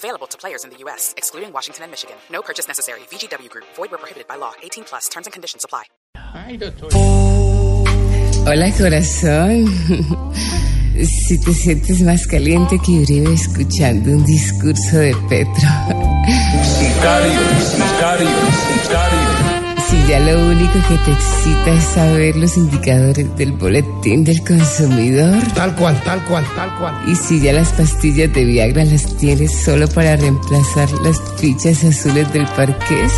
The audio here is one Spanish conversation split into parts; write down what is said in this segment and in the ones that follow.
Available to players in the U.S., excluding Washington and Michigan. No purchase necessary. VGW Group. Void where prohibited by law. 18 plus. Terms and conditions apply. Hola corazón. Si te sientes más caliente que Uribe escuchando un discurso de Petro. Sicario, sicario, sicario. Ya lo único que te excita es saber los indicadores del boletín del consumidor. Tal cual, tal cual, tal cual. Y si ya las pastillas de Viagra las tienes solo para reemplazar las fichas azules del parqués.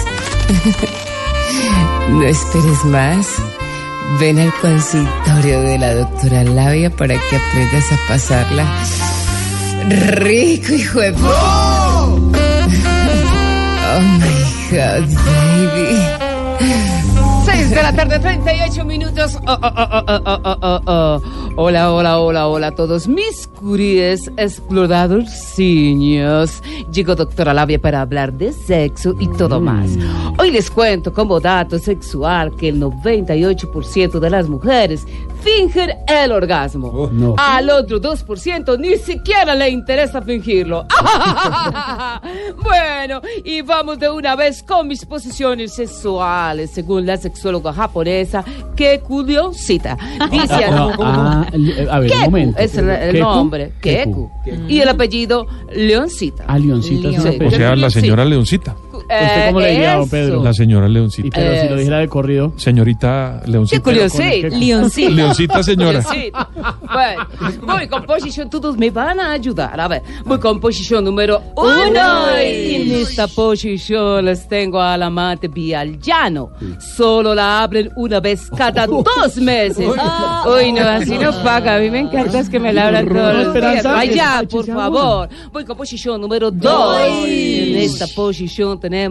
no esperes más. Ven al consultorio de la doctora Labia para que aprendas a pasarla rico, hijo de... ¡Oh, my God, baby. 6 de la tarde, 38 minutos. Oh, oh, oh, oh, oh, oh. Hola, hola, hola, hola a todos mis curies exploradorciños. Llegó doctora Labia para hablar de sexo y todo más. Hoy les cuento como dato sexual que el 98% de las mujeres fingen el orgasmo. Al otro 2% ni siquiera le interesa fingirlo. bueno, y vamos de una vez con mis posiciones sexuales, según la sexóloga japonesa Kekuliosita. Dice así. Ah, eh, a ver, un Keku momento. es el, el Keku, nombre, Keku. Y el apellido Leoncita. Ah, Leoncita es. O sea, la señora Leoncita. ¿Usted cómo le diría, don. Pedro? La señora Y Leoncita. pero si lo dijera de corrido. Señorita Qué Leoncita. curioso, sí, Keku. Leoncita. Leoncita, señora. Leoncita. Bueno, voy con posición, todos me van a ayudar. A ver, voy con posición número uno. Y en esta posición les tengo al amante vía llano. Solo la abren una vez cada dos meses. Uy, no, así no paga. A mí me encanta es que me la abran todos los días. Vaya, por favor. Voy con posición número dos. En esta posición tenemos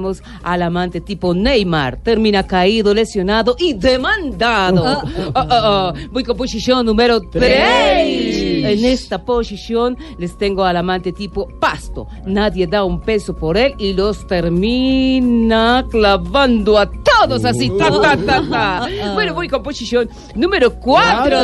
al amante tipo Neymar. Termina caído, lesionado y demandado. Ah, ah. Voy con posición número tres. En esta posición les tengo al amante tipo Pasto. Nadie da un peso por él y los termina clavando a todos así. Ta, ta, ta, ta. Bueno, voy con posición número cuatro.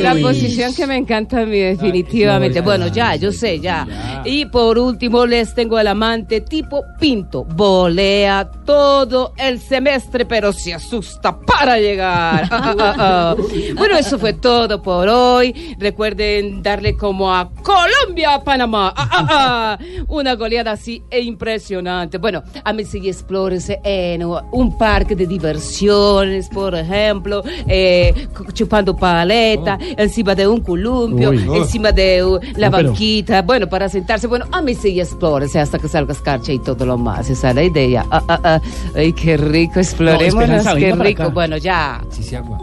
La posición que me encanta a mí definitivamente. Bueno, ya, yo sé, ya. Y por último les tengo el amante tipo Pinto. Volea todo el semestre, pero se asusta para llegar. Ah, ah, ah. Bueno, eso fue todo por hoy. Recuerden darle como a Colombia, Panamá. Ah, ah, ah. Una goleada así e impresionante. Bueno, a mí sí explórese en un parque de diversiones, por ejemplo, eh, chupando paleta, encima de un columpio, Uy. encima de uh, la No, pero- banquita, bueno, para sentarse. Bueno, a mí sí explórese hasta que salga escarcha y todo lo más. Esa es la idea. Ah, ah, ah. Ay, qué rico, explorémonos, Esperanza, qué rico. Bueno, ya. Sí, sí, agua.